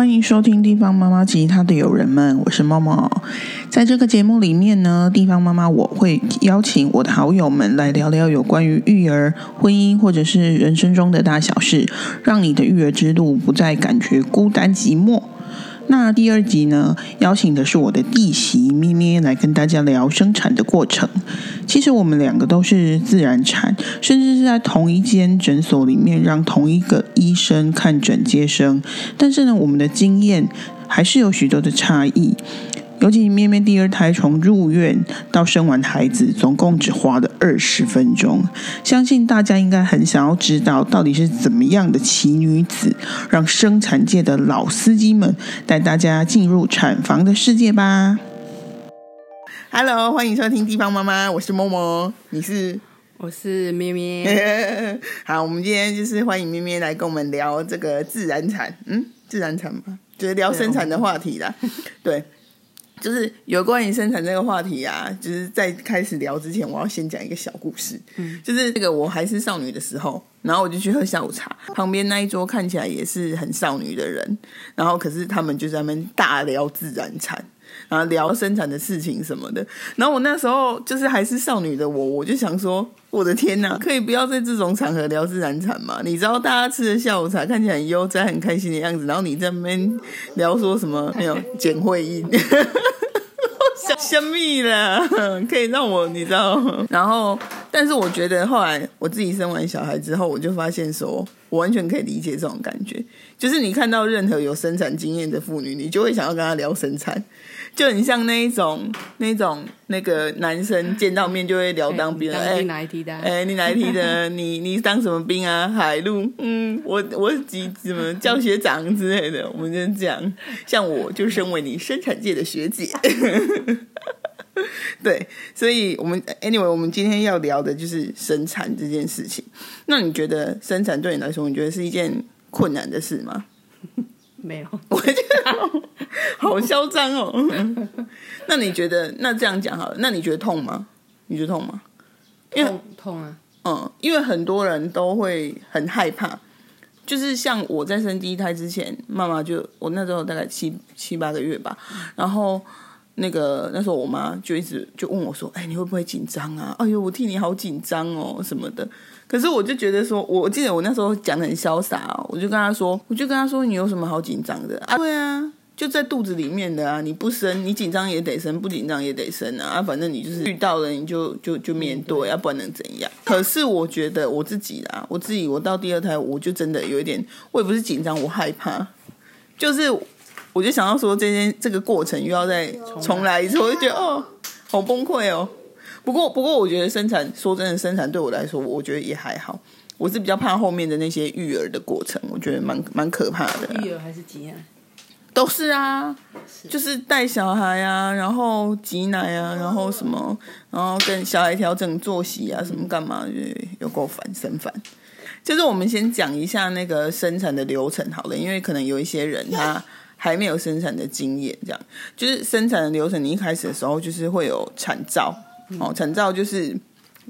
欢迎收听《地方妈妈及她的友人们》，我是猫猫。在这个节目里面呢，地方妈妈我会邀请我的好友们来聊聊有关于育儿、婚姻或者是人生中的大小事，让你的育儿之路不再感觉孤单寂寞。那第二集呢，邀请的是我的弟媳咩咩来跟大家聊生产的过程。其实我们两个都是自然产，甚至是在同一间诊所里面让同一个医生看诊接生，但是呢，我们的经验还是有许多的差异。尤其咩咩第二胎从入院到生完孩子，总共只花了二十分钟。相信大家应该很想要知道，到底是怎么样的奇女子，让生产界的老司机们带大家进入产房的世界吧。Hello，欢迎收听地方妈妈，我是默默，你是？我是咩咩。好，我们今天就是欢迎咩咩来跟我们聊这个自然产，嗯，自然产嘛，就是聊生产的话题啦。对。就是有关于生产这个话题啊，就是在开始聊之前，我要先讲一个小故事。嗯，就是这个我还是少女的时候，然后我就去喝下午茶，旁边那一桌看起来也是很少女的人，然后可是他们就在那边大聊自然产。啊聊生产的事情什么的，然后我那时候就是还是少女的我，我就想说，我的天哪，可以不要在这种场合聊自然产嘛？你知道大家吃的下午茶看起来很悠哉、很开心的样子，然后你在那边聊说什么没有简会议，香蜜了，可以让我你知道？然后，但是我觉得后来我自己生完小孩之后，我就发现说，我完全可以理解这种感觉，就是你看到任何有生产经验的妇女，你就会想要跟她聊生产。就很像那一种，那种那个男生见到面就会聊当兵，哎，你哪一梯的？哎，你哪一梯的？你你当什么兵啊？海陆？嗯，我我几什么教学长之类的，我们就这样。像我就身为你生产界的学姐，对，所以我们 anyway，我们今天要聊的就是生产这件事情。那你觉得生产对你来说，你觉得是一件困难的事吗？没有，我觉得好嚣张哦。那你觉得？那这样讲好了。那你觉得痛吗？你觉得痛吗？痛痛啊。嗯，因为很多人都会很害怕。就是像我在生第一胎之前，妈妈就我那时候大概七七八个月吧，然后那个那时候我妈就一直就问我说：“哎，你会不会紧张啊？哎呦，我替你好紧张哦，什么的。”可是我就觉得说，我记得我那时候讲的很潇洒，我就跟他说，我就跟他说，你有什么好紧张的啊？对啊，就在肚子里面的啊，你不生，你紧张也得生，不紧张也得生啊。啊，反正你就是遇到了，你就就就面对，要不然能怎样？可是我觉得我自己啦，我自己我到第二胎，我就真的有一点，我也不是紧张，我害怕，就是我就想到说，这件这个过程又要再重来一次，我就觉得哦，好崩溃哦。不过，不过，我觉得生产，说真的，生产对我来说，我觉得也还好。我是比较怕后面的那些育儿的过程，我觉得蛮蛮可怕的。育儿还是挤奶？都是啊，就是带小孩啊，然后挤奶啊，然后什么，然后跟小孩调整作息啊，什么干嘛，有够烦，生烦。就是我们先讲一下那个生产的流程好了，因为可能有一些人他还没有生产的经验，这样就是生产的流程，你一开始的时候就是会有产兆。哦，产兆就是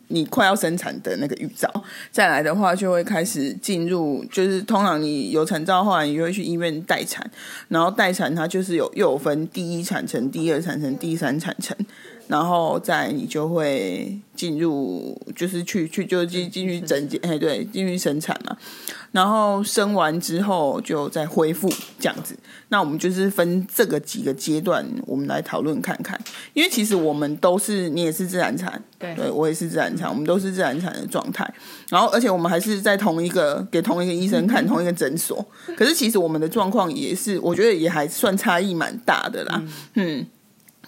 你快要生产的那个预兆，再来的话就会开始进入，就是通常你有产兆，的话你就会去医院待产，然后待产它就是有又有分第一产程、第二产程、第三产程。然后再你就会进入，就是去去就进进去整间，哎，对，进去生产嘛。然后生完之后就再恢复这样子。那我们就是分这个几个阶段，我们来讨论看看。因为其实我们都是，你也是自然产，对，我也是自然产，我们都是自然产的状态。然后而且我们还是在同一个给同一个医生看，同一个诊所。可是其实我们的状况也是，我觉得也还算差异蛮大的啦。嗯。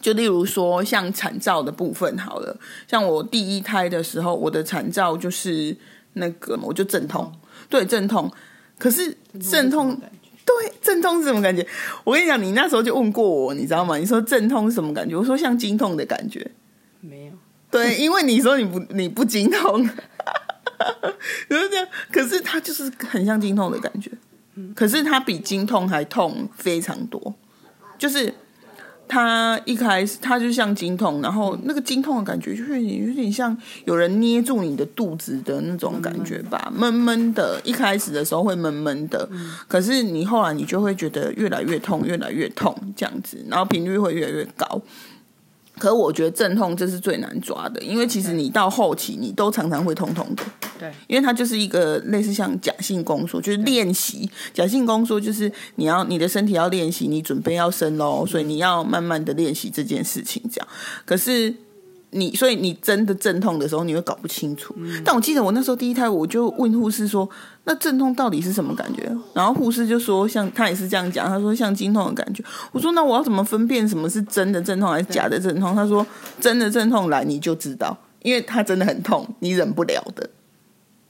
就例如说，像产兆的部分好了，像我第一胎的时候，我的产兆就是那个，我就阵痛，对阵痛。可是阵痛，对阵痛是什么感觉？我跟你讲，你那时候就问过我，你知道吗？你说阵痛是什么感觉？我说像经痛的感觉。没有。对，因为你说你不你不经痛，就是这样。可是它就是很像经痛的感觉。可是它比经痛还痛非常多，就是。他一开始他就像经痛，然后那个经痛的感觉就有点有点像有人捏住你的肚子的那种感觉吧，闷闷的。一开始的时候会闷闷的，可是你后来你就会觉得越来越痛，越来越痛这样子，然后频率会越来越高。可我觉得阵痛这是最难抓的，因为其实你到后期你都常常会痛痛的。对，因为它就是一个类似像假性宫缩，就是练习假性宫缩，就是你要你的身体要练习，你准备要生喽，所以你要慢慢的练习这件事情，这样。可是你，所以你真的阵痛的时候，你会搞不清楚。但我记得我那时候第一胎，我就问护士说：“那阵痛到底是什么感觉？”然后护士就说：“像他也是这样讲，他说像经痛的感觉。”我说：“那我要怎么分辨什么是真的阵痛还是假的阵痛？”他说：“真的阵痛来你就知道，因为他真的很痛，你忍不了的。”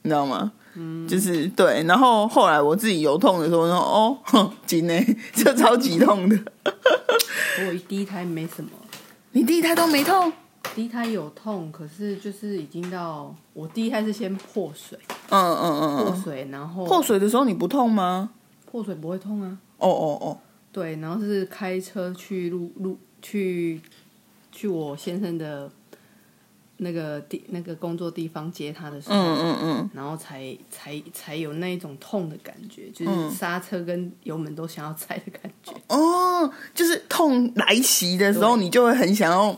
你知道吗？嗯，就是对。然后后来我自己有痛的时候，说哦，今天 这超级痛的。我第一胎没什么，你第一胎都没痛？第一胎有痛，可是就是已经到我第一胎是先破水，嗯嗯嗯，破水，然后破水的时候你不痛吗？破水不会痛啊。哦哦哦，对，然后是开车去路路去去我先生的。那个地那个工作地方接他的时候，嗯嗯嗯，然后才才才有那一种痛的感觉，就是刹车跟油门都想要踩的感觉。哦，就是痛来袭的时候，你就会很想要，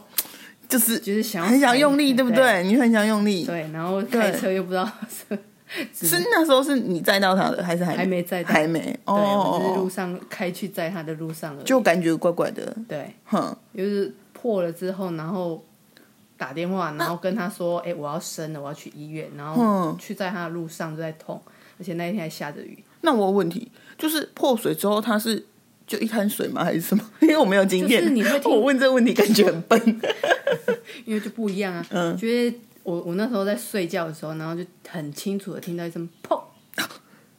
就是就是想很想用力，对不对？你很想用力，对。然后开车又不知道是是那时候是你载到他的，还是还还没载？还没哦，就是路上开去载他的路上就感觉怪怪的。对，哼，就是破了之后，然后。打电话，然后跟他说：“哎，我要生了，我要去医院。”然后去在他的路上就在痛，而且那一天还下着雨。那我有问题，就是破水之后他是就一滩水吗？还是什么？因为我没有经验，你会我问这个问题感觉很笨，因为就不一样啊。嗯，觉得我我那时候在睡觉的时候，然后就很清楚的听到一声砰。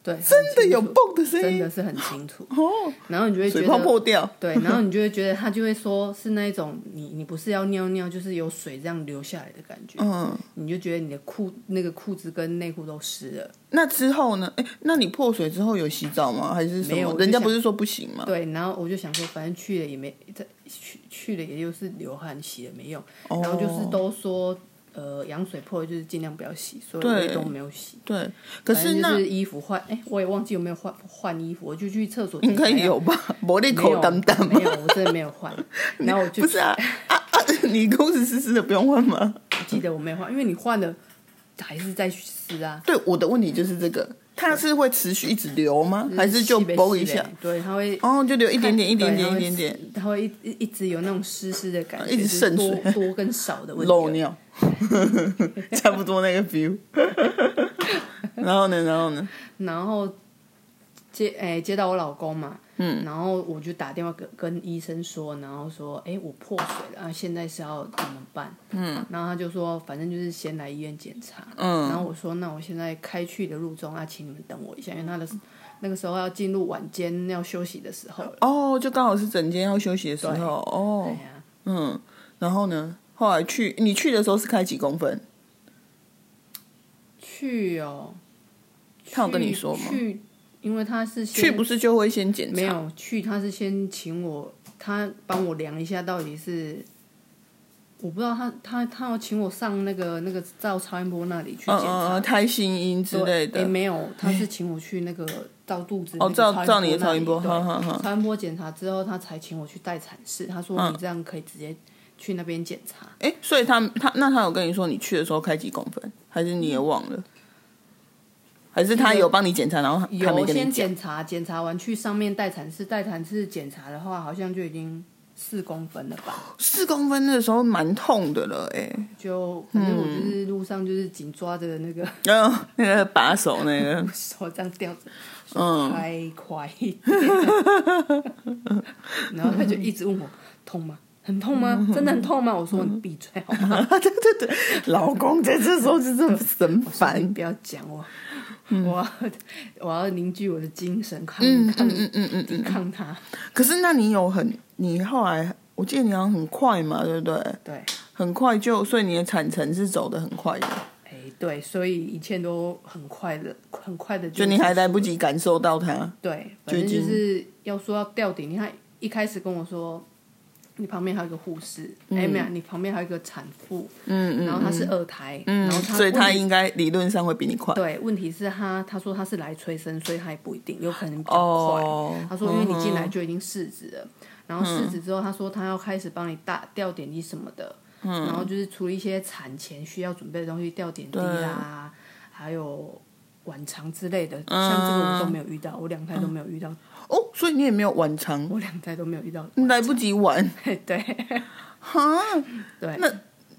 对，真的有蹦的声音，真的是很清楚。哦，然后你就会觉得水泡破掉。对，然后你就会觉得他就会说是那一种，你你不是要尿尿，就是有水这样流下来的感觉。嗯，你就觉得你的裤那个裤子跟内裤都湿了。那之后呢？哎，那你破水之后有洗澡吗？还是没有？人家不是说不行吗？对，然后我就想说，反正去了也没在去去了，也就是流汗，洗了没用。然后就是都说。呃，羊水破就是尽量不要洗，所以都没有洗。对，可是那衣服换，哎，我也忘记有没有换换衣服，我就去厕所。应该有吧？没那口等等没有，我真的没有换。然后我就不是啊啊啊！你裤子湿湿的，不用换吗？记得我没换，因为你换了还是在湿啊。对，我的问题就是这个。它是会持续一直流吗？还是就崩一下？对，它会哦，就流一点点，一点点，一点点。它会一一直有那种湿湿的感觉，一直渗水，多跟少的问题。漏尿，差不多那个 feel。然后呢？然后呢？然后接哎接到我老公嘛。嗯，然后我就打电话跟跟医生说，然后说，哎，我破水了，现在是要怎么办？嗯，然后他就说，反正就是先来医院检查。嗯，然后我说，那我现在开去的路中，啊请你们等我一下，因为他的那个时候要进入晚间要休息的时候。哦，就刚好是整间要休息的时候。哦，嗯，然后呢？后来去你去的时候是开几公分？去哦，他有跟你说吗？去。因为他是去不是就会先检查？没有去，他是先请我，他帮我量一下到底是，我不知道他他他要请我上那个那个照超音波那里去检查胎心音之类的。也没有，他是请我去那个照肚子哦，照照你的超音波，超音波检查之后，他才请我去待产室。他说你这样可以直接去那边检查。哎，所以他他那他有跟你说你去的时候开几公分，还是你也忘了？还是他有帮你检查，然后有先检查，检查完去上面待产室，待产室检查的话，好像就已经四公分了吧？四公分的时候蛮痛的了，哎，就反正我就是路上就是紧抓着那个，嗯，那个把手那个。手这样吊着，嗯，开快一点，然后他就一直问我痛吗？很痛吗？真的很痛吗？我说你闭嘴好吗？对对对，老公在这时候就这么神烦，不要讲我。我要我要凝聚我的精神，抗抗嗯嗯嗯抵抗他。可是那你有很你后来，我记得你好像很快嘛，对不对？对，很快就，所以你的产程是走的很快的。哎，对，所以一切都很快的，很快的，就你还来不及感受到它。对，反正就是要说要吊顶。你看一开始跟我说你旁边还有一个护士，哎没有，你旁边还有一个产妇，嗯嗯，然后她是二胎，然后她所以她应该理论上会比你快。对，问题是她她说她是来催生，所以她也不一定，有可能比较快。她说因为你进来就已经试纸了，然后试纸之后，她说她要开始帮你打吊点滴什么的，然后就是除了一些产前需要准备的东西，吊点滴啊，还有晚肠之类的，像这个我都没有遇到，我两胎都没有遇到。哦，所以你也没有晚肠，我两胎都没有遇到，来不及晚。对，哈，对。那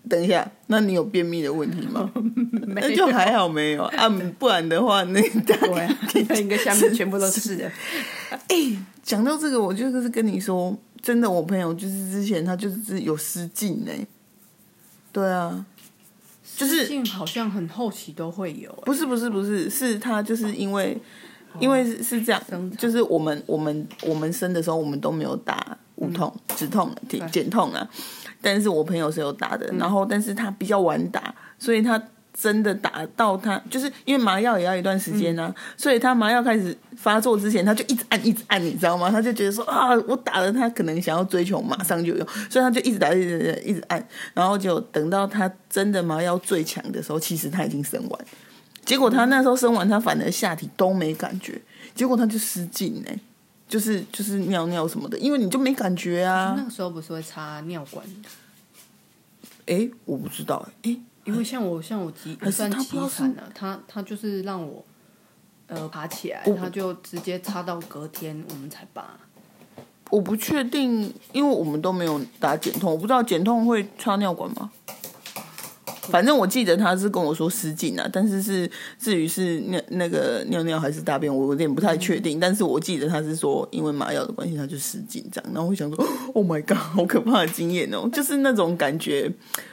等一下，那你有便秘的问题吗？那就还好没有啊，不然的话，那对，应该下面全部都是的。哎，讲到这个，我就是跟你说，真的，我朋友就是之前他就是有失禁呢。对啊，就是好像很后期都会有。不是不是不是，是他就是因为。因为是是这样，就是我们我们我们生的时候，我们都没有打无痛止痛减减痛啊，但是我朋友是有打的，然后但是他比较晚打，所以他真的打到他，就是因为麻药也要一段时间呢，所以他麻药开始发作之前，他就一直按一直按，你知道吗？他就觉得说啊，我打了，他可能想要追求马上就有，所以他就一直打一直一直按，然后就等到他真的麻药最强的时候，其实他已经生完。结果他那时候生完，他反而下体都没感觉，结果他就失禁呢，就是就是尿尿什么的，因为你就没感觉啊。那个时候不是会插尿管？哎，我不知道哎，因为像我像我急算急产了，他他就是让我呃爬起来，他就直接插到隔天我们才拔。我不确定，因为我们都没有打减痛，我不知道减痛会插尿管吗？反正我记得他是跟我说失禁啊，但是是至于是那那个尿尿还是大便，我有点不太确定。但是我记得他是说因为麻药的关系，他就失禁这样。然后我想说，Oh my god，好可怕的经验哦！就是那种感觉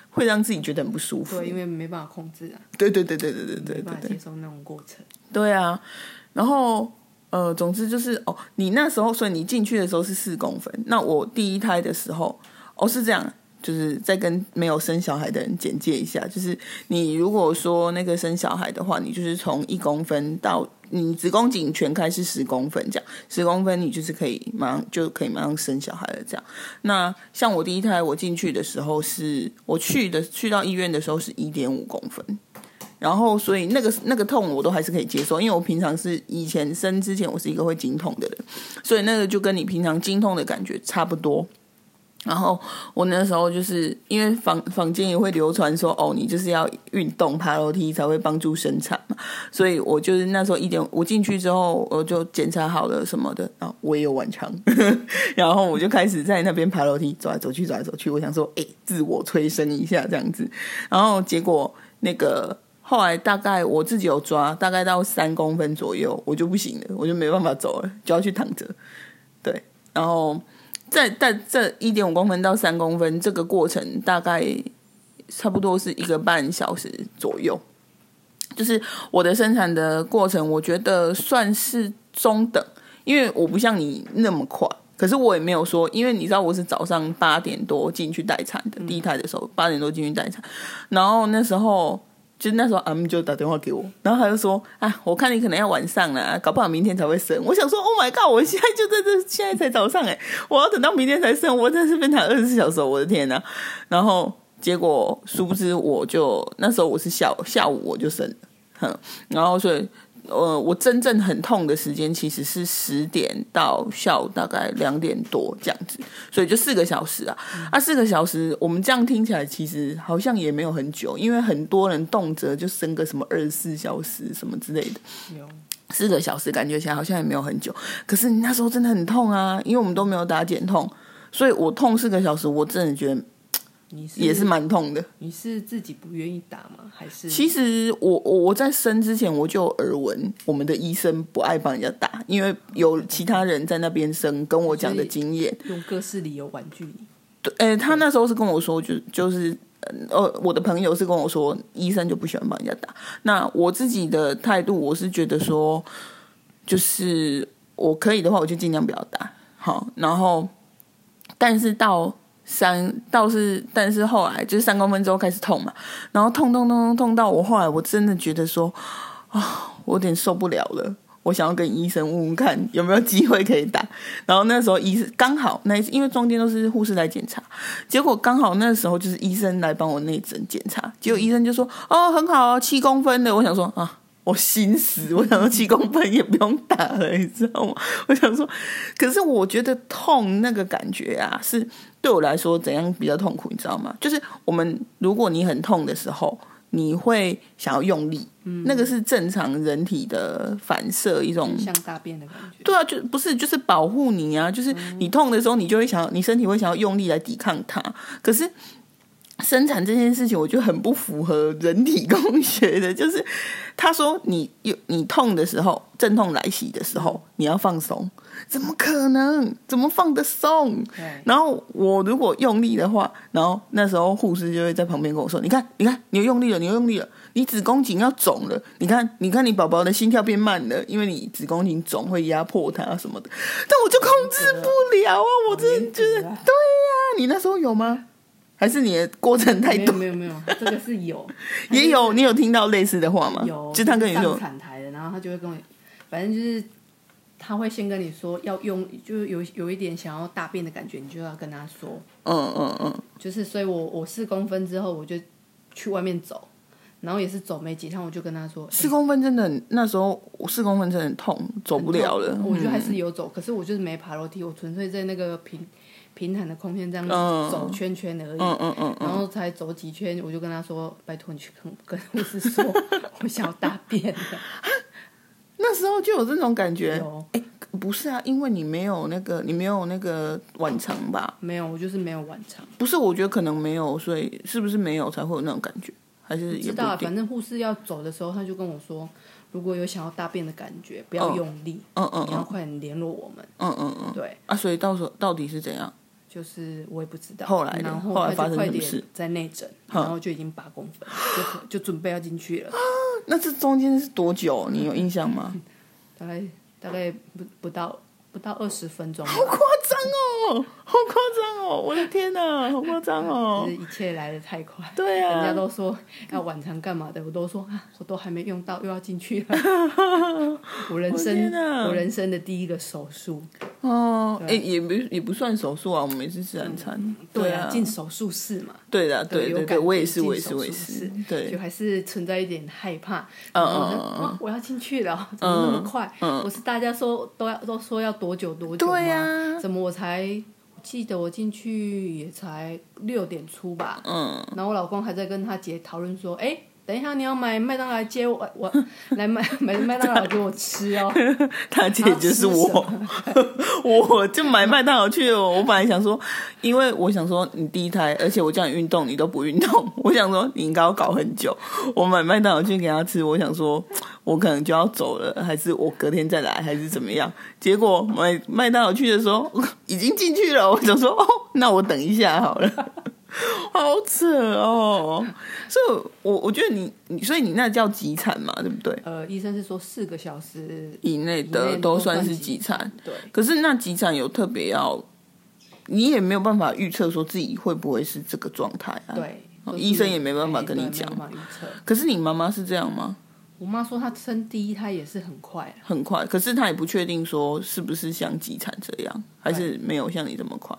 会让自己觉得很不舒服。对，因为没办法控制啊。对对对对对对对，没办法接受那种过程。对啊，然后呃，总之就是哦，你那时候，所以你进去的时候是四公分。那我第一胎的时候，哦是这样。就是在跟没有生小孩的人简介一下，就是你如果说那个生小孩的话，你就是从一公分到你子宫颈全开是十公分这样，十公分你就是可以马上就可以马上生小孩了这样。那像我第一胎我进去的时候是，我去的去到医院的时候是一点五公分，然后所以那个那个痛我都还是可以接受，因为我平常是以前生之前我是一个会经痛的人，所以那个就跟你平常经痛的感觉差不多。然后我那时候就是因为坊坊间也会流传说哦，你就是要运动爬楼梯才会帮助生产嘛，所以我就是那时候一点我进去之后我就检查好了什么的啊，我也有晚肠，然后我就开始在那边爬楼梯走来走去走来走去，我想说哎，自我催生一下这样子，然后结果那个后来大概我自己有抓，大概到三公分左右我就不行了，我就没办法走了，就要去躺着，对，然后。在在这一点五公分到三公分这个过程，大概差不多是一个半小时左右。就是我的生产的过程，我觉得算是中等，因为我不像你那么快。可是我也没有说，因为你知道我是早上八点多进去待产的，第一胎的时候八点多进去待产，然后那时候。就那时候，M 就打电话给我，然后他就说：“啊，我看你可能要晚上了，搞不好明天才会生。”我想说：“Oh my god！我现在就在这，现在才早上哎，我要等到明天才生，我真是分产二十四小时，我的天呐！然后结果殊不知，我就那时候我是下下午我就生，哼，然后所以。呃，我真正很痛的时间其实是十点到下午大概两点多这样子，所以就四个小时啊。啊，四个小时，我们这样听起来其实好像也没有很久，因为很多人动辄就生个什么二十四小时什么之类的。四个小时感觉起来好像也没有很久，可是你那时候真的很痛啊，因为我们都没有打减痛，所以我痛四个小时，我真的觉得。也是蛮痛的。你是自己不愿意打吗？还是？其实我我我在生之前我就耳闻，我们的医生不爱帮人家打，因为有其他人在那边生，跟我讲的经验，用各式理由婉拒你。对，哎，他那时候是跟我说，就就是呃，我的朋友是跟我说，医生就不喜欢帮人家打。那我自己的态度，我是觉得说，就是我可以的话，我就尽量不要打。好，然后，但是到。三倒是，但是后来就是三公分之后开始痛嘛，然后痛痛痛痛痛到我后来我真的觉得说啊，我有点受不了了，我想要跟医生问问看有没有机会可以打。然后那时候医生刚好那因为中间都是护士来检查，结果刚好那时候就是医生来帮我内诊检查，结果医生就说哦很好，七公分的。我想说啊。我心死，我想说七公分也不用打了，你知道吗？我想说，可是我觉得痛那个感觉啊，是对我来说怎样比较痛苦，你知道吗？就是我们如果你很痛的时候，你会想要用力，那个是正常人体的反射，一种像大便的感觉。对啊，就不是就是保护你啊，就是你痛的时候，你就会想要，你身体会想要用力来抵抗它，可是。生产这件事情，我觉得很不符合人体工学的。就是他说，你有你痛的时候，阵痛来袭的时候，你要放松，怎么可能？怎么放得松？然后我如果用力的话，然后那时候护士就会在旁边跟我说：“你看，你看，你用力了，你用力了，你子宫颈要肿了。你看，你看，你宝宝的心跳变慢了，因为你子宫颈肿会压迫它什么的。但我就控制不了啊！我真的觉得，对呀，你那时候有吗？”还是你的过程太多？没有没有，这个是有，也有。你有听到类似的话吗？有，就他跟你说产台的，然后他就会跟我，反正就是他会先跟你说要用，就是有有一点想要大便的感觉，你就要跟他说。嗯嗯嗯。就是，所以我我四公分之后，我就去外面走，然后也是走没几趟，我就跟他说，四公分真的那时候我四公分真的很痛，走不了了。我觉得还是有走，可是我就是没爬楼梯，我纯粹在那个平。平坦的空间这样走圈圈而已，然后才走几圈，我就跟他说：“拜托你去跟跟护士说，我想要大便。”那时候就有这种感觉。哎，不是啊，因为你没有那个，你没有那个晚肠吧？没有，我就是没有晚肠。不是，我觉得可能没有，所以是不是没有才会有那种感觉？还是知道？反正护士要走的时候，他就跟我说：“如果有想要大便的感觉，不要用力，嗯嗯，你要快点联络我们。”嗯嗯嗯，对啊，所以到时候到底是怎样？就是我也不知道，后来然后后来发生什么事？在内诊，然后就已经八公分，就就准备要进去了。那这中间是多久？你有印象吗？大概大概不不到。不到二十分钟，好夸张哦，好夸张哦！我的天哪，好夸张哦！一切来的太快，对啊，人家都说要晚餐干嘛的，我都说啊，我都还没用到，又要进去了。我人生，我人生的第一个手术哦，哎，也不也不算手术啊，我们也是自然餐，对啊，进手术室嘛，对的，对对对，我也是，我也是，我也是，对，就还是存在一点害怕，嗯嗯嗯，我要进去了，怎么那么快？我是大家说都要都说要。多久多久啊？怎么我才记得我进去也才六点出吧？嗯，然后我老公还在跟他姐讨论说，哎。等一下，你要买麦当劳来接我，我 来买买麦当劳给我吃哦。他姐就是我，我就买麦当劳去了。我本来想说，因为我想说你第一胎，而且我叫你运动，你都不运动。我想说你应该要搞很久。我买麦当劳去给他吃，我想说我可能就要走了，还是我隔天再来，还是怎么样？结果买麦当劳去的时候已经进去了。我想说哦，那我等一下好了。好扯哦！所以，我我觉得你你，所以你那叫急产嘛，对不对？呃，医生是说四个小时以内的都算是急产。对。可是那急产有特别要，你也没有办法预测说自己会不会是这个状态啊？对。医生也没办法跟你讲。可是你妈妈是这样吗？我妈说她生第一胎也是很快，很快。可是她也不确定说是不是像急产这样，还是没有像你这么快。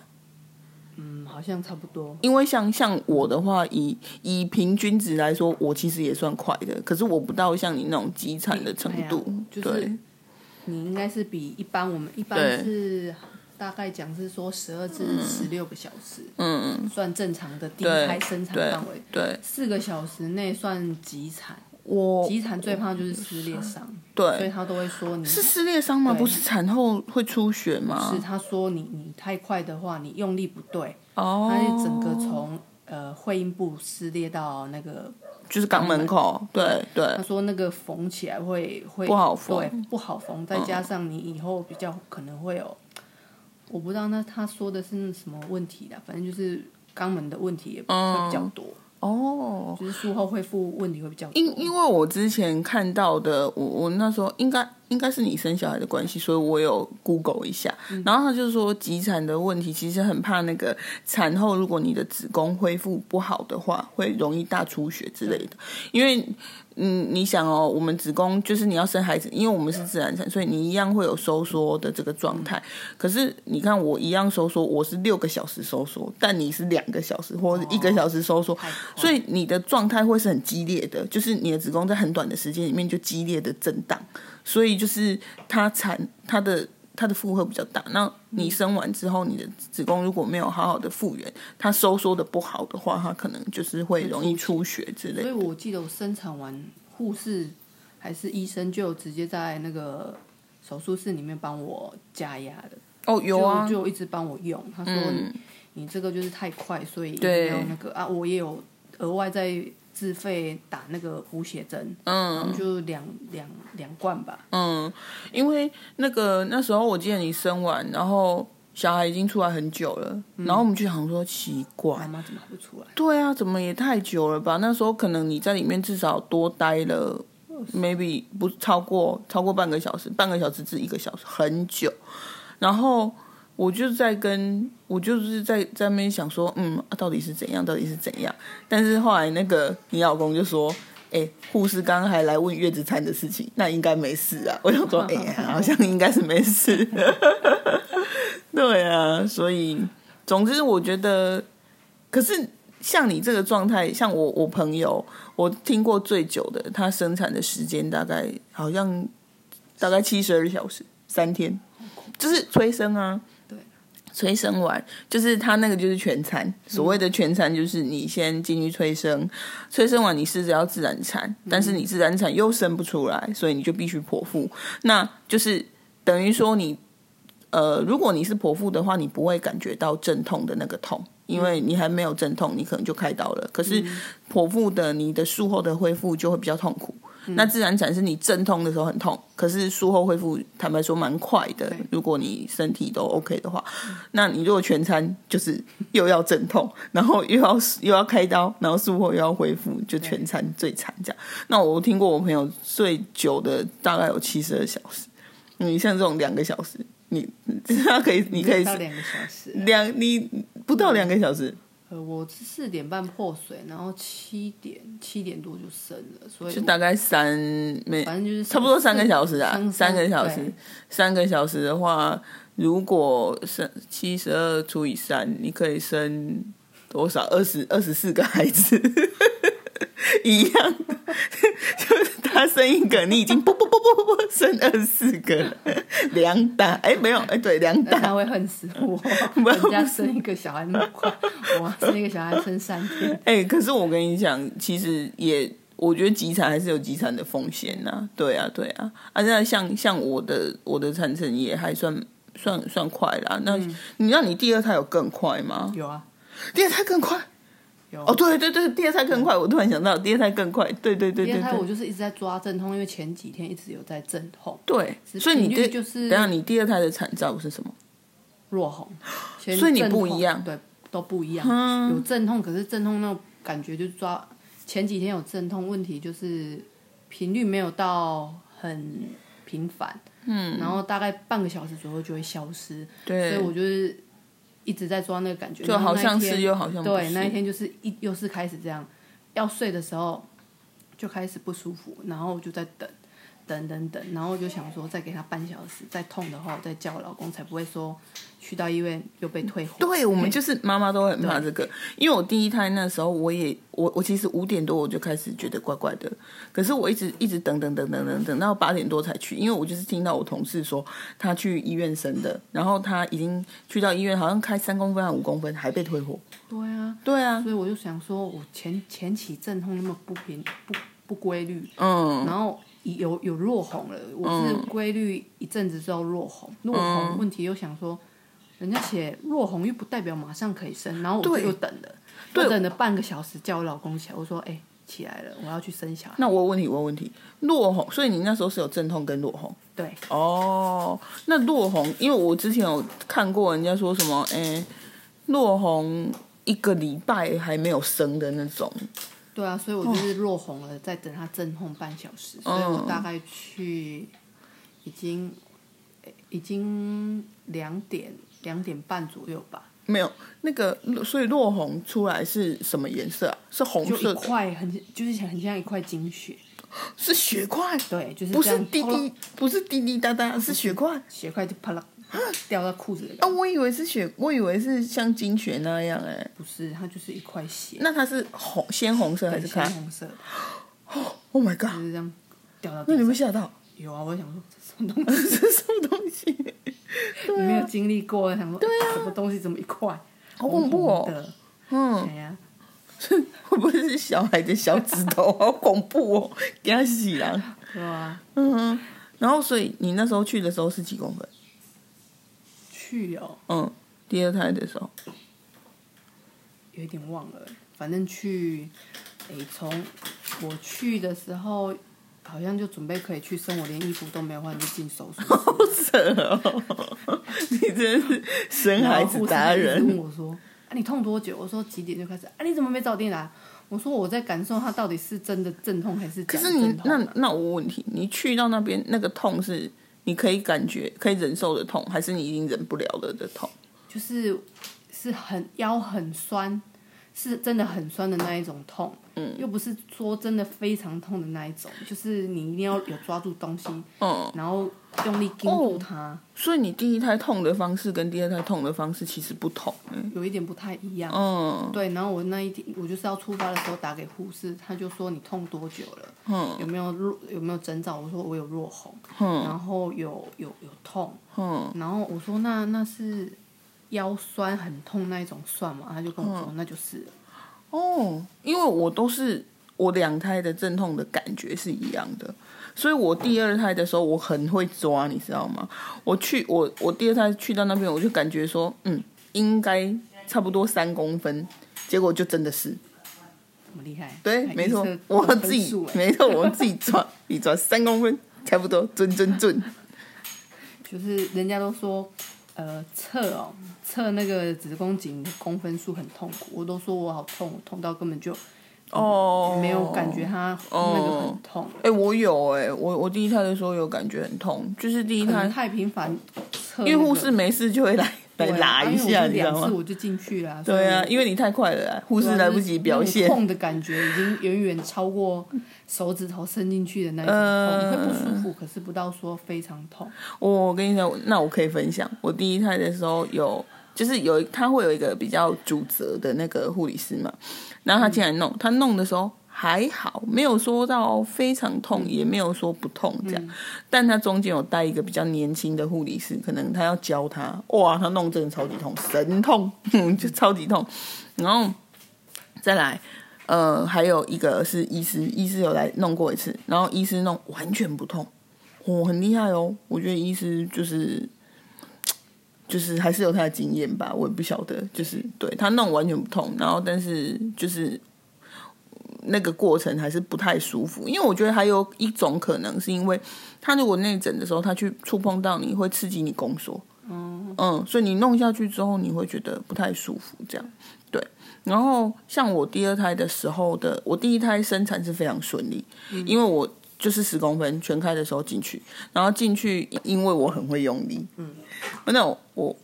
好像差不多，因为像像我的话，以以平均值来说，我其实也算快的。可是我不到像你那种急产的程度，就是你应该是比一般我们一般是大概讲是说十二至十六个小时，嗯嗯，算正常的第一胎生产范围，对，四个小时内算急产。我急产最怕就是撕裂伤，对，所以他都会说你是撕裂伤吗？不是产后会出血吗？是他说你你太快的话，你用力不对，哦，它整个从呃会阴部撕裂到那个就是肛门口，对对。他说那个缝起来会会不好缝，对，不好缝，再加上你以后比较可能会有，我不知道那他说的是什么问题的，反正就是肛门的问题也会比较多。哦，就是术后恢复问题会比较。因因为我之前看到的，我我那时候应该应该是你生小孩的关系，所以我有 Google 一下，然后他就说急产的问题其实很怕那个产后，如果你的子宫恢复不好的话，会容易大出血之类的。因为，嗯，你想哦，我们子宫就是你要生孩子，因为我们是自然产，所以你一样会有收缩的这个状态。可是你看我一样收缩，我是六个小时收缩，但你是两个小时或者一个小时收缩，所以你的状态会是很激烈的，就是你的子宫在很短的时间里面就激烈的震荡。所以就是它产它的它的负荷比较大，那你生完之后，你的子宫如果没有好好的复原，它收缩的不好的话，它可能就是会容易出血之类。所以我记得我生产完，护士还是医生就直接在那个手术室里面帮我加压的。哦，有啊，就一直帮我用。他说你你这个就是太快，所以一定要那个啊，我也有额外在。自费打那个补血针，嗯，就两两两罐吧。嗯，因为那个那时候我记得你生完，然后小孩已经出来很久了，然后我们就想说奇怪，妈妈怎么还不出来？对啊，怎么也太久了吧？那时候可能你在里面至少多待了，maybe 不超过超过半个小时，半个小时至一个小时，很久。然后。我就在跟我就是在在那边想说，嗯，到底是怎样，到底是怎样？但是后来那个你老公就说，哎，护士刚刚还来问月子餐的事情，那应该没事啊。我想说，哎，好像应该是没事。对啊，所以总之我觉得，可是像你这个状态，像我我朋友，我听过最久的，他生产的时间大概好像大概七十二小时，三天，就是催生啊。催生完就是他那个就是全餐，所谓的全餐就是你先进去催生，催生完你试着要自然产，但是你自然产又生不出来，所以你就必须剖腹。那就是等于说你呃，如果你是剖腹的话，你不会感觉到阵痛的那个痛，因为你还没有阵痛，你可能就开刀了。可是剖腹的你的术后的恢复就会比较痛苦。那自然产是你阵痛的时候很痛，可是术后恢复坦白说蛮快的。如果你身体都 OK 的话，那你如果全餐就是又要阵痛，然后又要又要开刀，然后术后又要恢复，就全餐最惨这样。那我听过我朋友最久的大概有七十二小时。你像这种两个小时，你 他可以，你可以到两个小时，两你不到两个小时。呃，我四点半破水，然后七点七点多就生了，所以就大概三没，反正就是差不多三个小时啊，三个小时，三个小时的话，如果生七十二除以三，你可以生多少？二十二十四个孩子。一样，就 是他生一个，你已经 不不不不不不生二四个，两打。哎没有哎对两打，他会恨死我，人家生一个小孩那么快，我生一个小孩生三天。哎，可是我跟你讲，其实也我觉得急产还是有急产的风险呐，对啊对啊，啊那像像我的我的产程也还算算算快啦，那你让你第二胎有更快吗？有啊，第二胎更快。哦，对对对，第二胎更快。我突然想到，第二胎更快。对对对对。第二胎我就是一直在抓阵痛，因为前几天一直有在阵痛。对，所以你就是等下你第二胎的产兆是什么？弱红。所以你不一样，对，都不一样。有阵痛，可是阵痛那种感觉就抓前几天有阵痛，问题就是频率没有到很频繁。嗯。然后大概半个小时左右就会消失。对。所以我就是。一直在抓那个感觉，就好像是又好像对，那一天就是一又是开始这样，要睡的时候就开始不舒服，然后我就在等。等等等，然后就想说再给他半小时，再痛的话我再叫我老公，才不会说去到医院又被退货。对我们就是妈妈都很怕这个，因为我第一胎那时候我也我我其实五点多我就开始觉得怪怪的，可是我一直一直等等等等等等到八点多才去，因为我就是听到我同事说他去医院生的，然后他已经去到医院，好像开三公分还五公分还被退货。对啊，对啊，所以我就想说我前前期阵痛那么不平不不规律，嗯，然后。有有落红了，我是规律一阵子之后落红，落红问题又想说，人家写落红又不代表马上可以生，然后我就等了，我等了半个小时，叫我老公起来，我说哎起来了，我要去生小孩。那我问题，我问题，落红，所以你那时候是有阵痛跟落红？对。哦，那落红，因为我之前有看过人家说什么，哎，落红一个礼拜还没有生的那种。对啊，所以我就是落红了，在等他阵痛半小时，所以我大概去已经已经两点两点半左右吧。没有那个，所以落红出来是什么颜色啊？是红就一色，块很就是很像一块金血，是血块，对，就是不是滴滴，不是滴滴答答，是血块。血块就啪啦掉到裤子里。啊，我以为是血，我以为是像金血那样哎、不是，它就是一块血，那它是红鲜红色还是鲜看红色哦，？Oh my god！是这样掉到那你。会吓到？有啊，我想说么东西，这是什么东西？你没有经历过，想说对啊，什么东西这么一块，好恐怖哦。嗯，哎呀，会不会是小孩的小指头？好恐怖哦，给他洗了。对啊，嗯，然后所以你那时候去的时候是几公分？去哦，嗯，第二胎的时候，有一点忘了，反正去，诶，从我去的时候，好像就准备可以去生，我连衣服都没有换就进手术室。好扯哦！你真是生孩子达人问。我说：“啊，你痛多久？”我说：“几点就开始？”啊，你怎么没早点来？我说：“我在感受它到底是真的阵痛还是假的可是你那那我问题，你去到那边那个痛是你可以感觉可以忍受的痛，还是你已经忍不了了的痛？就是是很腰很酸，是真的很酸的那一种痛，嗯，又不是说真的非常痛的那一种，就是你一定要有抓住东西，嗯，然后用力盯住它，所以你第一胎痛的方式跟第二胎痛的方式其实不同。嗯有一点不太一样。嗯对，然后我那一天我就是要出发的时候打给护士，他就说你痛多久了？嗯有没有弱有没有征兆？我说我有弱红，嗯然后有有有痛，嗯然后我说那那是腰酸很痛那一种算吗？他就跟我嗯说、那就是了。哦，因为我都是我两胎的阵痛的感觉是一样的，所以我第二胎的时候我很会抓，你知道吗？我去我我第二胎去到那边，我就感觉说，嗯，应该差不多三公分，结果就真的是，这么厉害？对，没错，我自己没错，我自己抓，你抓三公分，差不多，准准准。就是人家都说，呃，测哦，测那个子宫颈的公分数很痛苦，我都说我好痛，我痛到根本就哦，没有感觉它那个很痛，哎、我有哎、我我第一胎的时候有感觉很痛，就是第一胎，太频繁因为护士没事就会来来拉一下？两次我就进去了，对啊，因为你太快了啊，护士来不及表现痛的感觉已经远远超过手指头伸进去的那种痛，嗯会不舒服，可是不到说非常痛。我跟你讲，那我可以分享，我第一胎的时候有，就是有他会有一个比较主责的那个护理师嘛，然后他进来弄，他弄的时候还好，没有说到非常痛，也没有说不痛这样，但他中间有带一个比较年轻的护理师，可能他要教他，哇，他弄真的超级痛，神痛，就超级痛，然后再来。呃，还有一个是医师，医师有来弄过一次，然后医师弄完全不痛，哦，很厉害哦。我觉得医师就是就是还是有他的经验吧，我也不晓得，就是对他弄完全不痛，然后但是就是那个过程还是不太舒服，因为我觉得还有一种可能是因为他如果内诊的时候他去触碰到你会刺激你宫缩，嗯所以你弄下去之后你会觉得不太舒服，这样。对。然后像我第二胎的时候的，我第一胎生产是非常顺利，因为我就是十公分全开的时候进去，然后进去因为我很会用力，嗯，那我我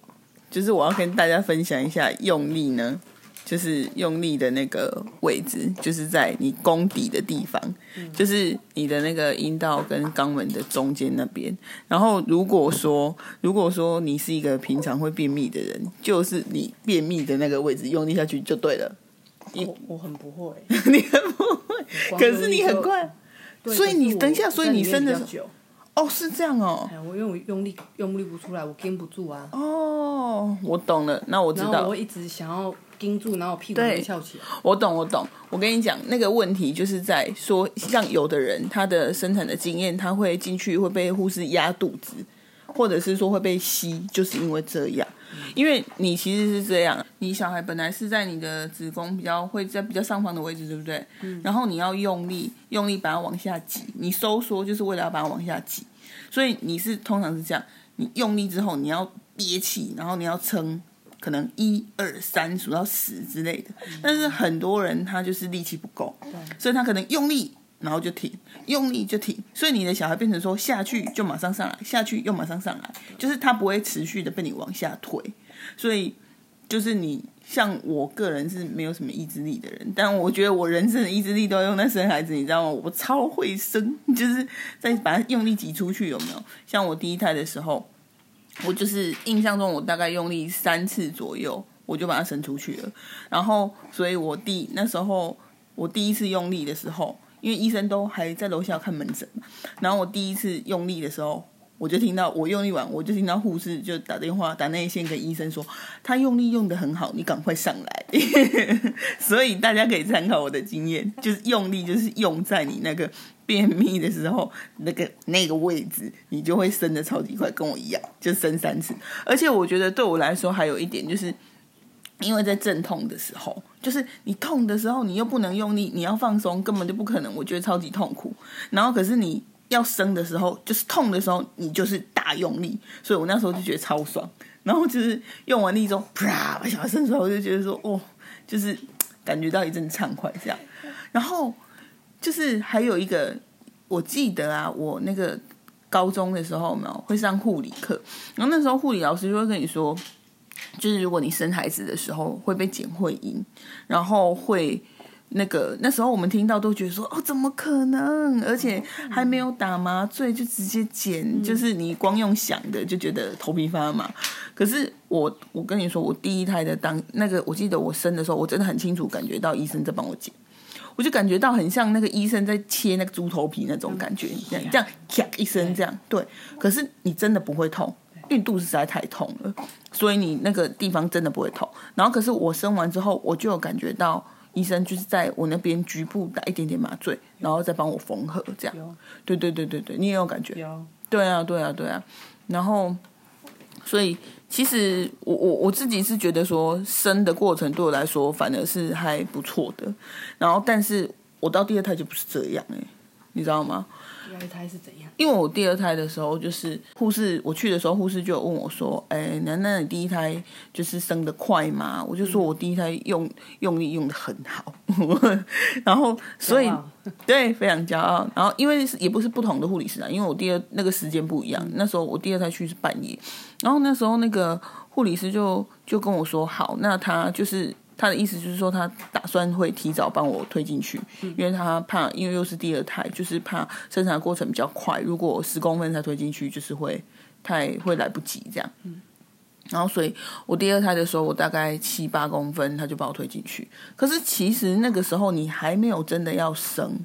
就是我要跟大家分享一下用力呢，就是用力的那个位置，就是在你宫底的地方，就是你的那个阴道跟肛门的中间那边。然后如果说如果说你是一个平常会便秘的人，就是你便秘的那个位置用力下去就对了。我我很不会，你很不会，可是你很快。所以你等一下所以你生的时候哦，是这样哦。哎，我因为我用力用力不出来，我跟不住啊，哦，我懂了，那我知道我。一直想要盯住，然后屁股对会翘起来。我懂，我懂。我跟你讲，那个问题就是在说，像有的人他的生产的经验，他会进去会被护士压肚子，或者是说会被吸，就是因为这样。因为你其实是这样，你小孩本来是在你的子宫比较会在比较上方的位置，对不对？然后你要用力用力把它往下挤，你收缩就是为了要把它往下挤，所以你是通常是这样，你用力之后你要憋气，然后你要撑。可能一二三数到十之类的，但是很多人他就是力气不够，所以他可能用力然后就停，用力就停，所以你的小孩变成说下去就马上上来，下去又马上上来，就是他不会持续的被你往下推，所以就是你像我个人是没有什么意志力的人，但我觉得我人生的意志力都要用在生孩子，你知道吗？我超会生，就是在把它用力挤出去，有没有？像我第一胎的时候，我就是印象中我大概用力三次左右，我就把它伸出去了，然后所以我第那时候我第一次用力的时候。因为医生都还在楼下看门诊嘛，然后我第一次用力的时候，我就听到我用力完，我就听到护士就打电话打内线跟医生说，他用力用的很好，你赶快上来。所以大家可以参考我的经验，就是用力就是用在你那个便秘的时候，那个那个位置，你就会生的超级快，跟我一样，就生三次。而且我觉得对我来说还有一点就是。因为在阵痛的时候，就是你痛的时候，你又不能用力，你要放松，根本就不可能。我觉得超级痛苦。然后可是你要生的时候，就是痛的时候，你就是大用力。所以我那时候就觉得超爽。然后就是用完力之后，啪把小孩生出来，我就觉得说，哦，就是感觉到一阵畅快这样。然后就是还有一个，我记得啊，我那个高中的时候没有会上护理课，然后那时候护理老师就会跟你说。就是如果你生孩子的时候会被剪会阴，然后会那个那时候我们听到都觉得说哦怎么可能，而且还没有打麻醉就直接剪，就是你光用想的就觉得头皮发麻。可是我我跟你说，我第一胎的当那个我记得我生的时候，我真的很清楚感觉到医生在帮我剪，我就感觉到很像那个医生在切那个猪头皮那种感觉，这样这样咔一声这样对。可是你真的不会痛。因为肚子实在太痛了，所以你那个地方真的不会痛。然后可是我生完之后，我就有感觉到医生就是在我那边局部打一点点麻醉，然后再帮我缝合这样。对对对对对，你也有感觉？有。对啊对啊对啊。然后，所以其实我我我自己是觉得说生的过程对我来说反而是还不错的。然后，但是我到第二胎就不是这样哎，你知道吗？第二胎是怎样？因为我第二胎的时候，就是护士我去的时候，护士就有问我说：“哎，楠楠，你第一胎就是生的快吗？”我就说我第一胎用用力用的很好，然后所以对非常骄傲。然后因为也不是不同的护理师啊，因为我第二那个时间不一样，那时候我第二胎去是半夜，然后那时候那个护理师就就跟我说：“好，那他就是。”他的意思就是说，他打算会提早帮我推进去，因为他怕，因为又是第二胎，就是怕生产过程比较快。如果十公分才推进去，就是会太会来不及这样。然后，所以我第二胎的时候，我大概七八公分，他就把我推进去。可是其实那个时候你还没有真的要生，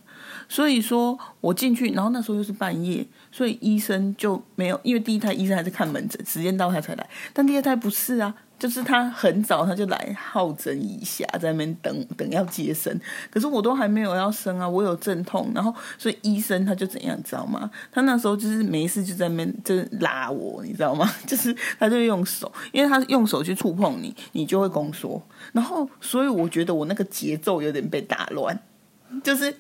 所以说我进去，然后那时候又是半夜，所以医生就没有，因为第一胎医生还在看门诊，时间到他才来，但第二胎不是啊。就是他很早他就来好整一下，在那边等等要接生，可是我都还没有要生啊，我有阵痛，然后所以医生他就怎样，你知道吗？他那时候就是没事就在那边就是拉我，你知道吗？就是他就用手，因为他用手去触碰你，你就会宫缩，然后所以我觉得我那个节奏有点被打乱，就是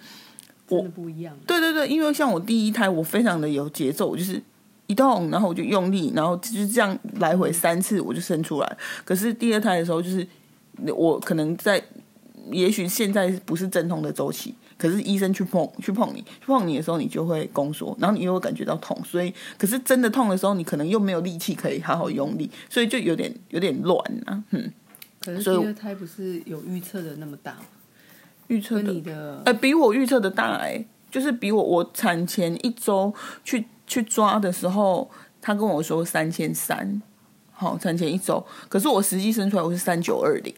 我不一样，对对对，因为像我第一胎，我非常的有节奏，就是。一动，然后我就用力，然后就是这样来回三次，我就生出来。可是第二胎的时候，就是我可能在，也许现在不是阵痛的周期，可是医生去碰去碰你，去碰你的时候，你就会宫缩，然后你又会感觉到痛。所以，可是真的痛的时候，你可能又没有力气可以好好用力，所以就有点有点乱啊。嗯，可是第二胎不是有预测的那么大吗？预测你的呃，比我预测的大哎，就是比我我产前一周去。去抓的时候，他跟我说三千三，好产前一周，可是我实际生出来我是三九二零，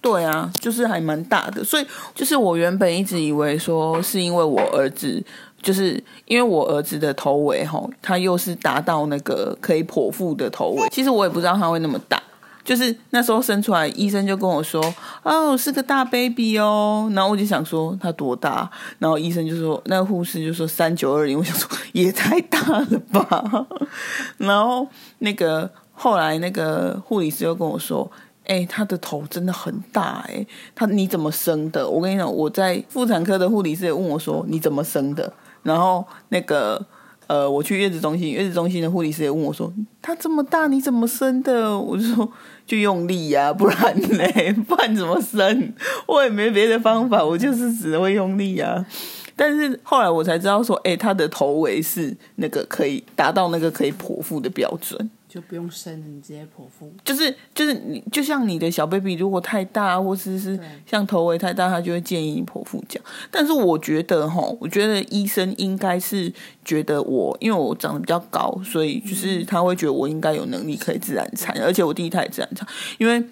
对啊，就是还蛮大的，所以就是我原本一直以为说是因为我儿子，就是因为我儿子的头围哈，他又是达到那个可以剖腹的头围，其实我也不知道他会那么大。就是那时候生出来，医生就跟我说：“哦，是个大 baby 哦。”然后我就想说他多大？然后医生就说，那个护士就说三九二零。我想说也太大了吧。然后那个后来那个护理师又跟我说：“哎，他的头真的很大哎，他你怎么生的？”我跟你讲，我在妇产科的护理师也问我说：“你怎么生的？”然后那个。呃，我去月子中心，月子中心的护理师也问我说：“他这么大，你怎么生的？”我就说：“就用力呀，不然嘞，不然怎么生？我也没别的方法，我就是只会用力呀。”但是后来我才知道说，哎，他的头围是那个可以达到那个可以剖腹的标准。就不用生了，你直接剖腹。就是就是你，就像你的小 baby 如果太大，或者是像头围太大，他就会建议你剖腹讲。但是我觉得哈，我觉得医生应该是觉得我，因为我长得比较高，所以就是他会觉得我应该有能力可以自然产，而且我第一胎自然产。因为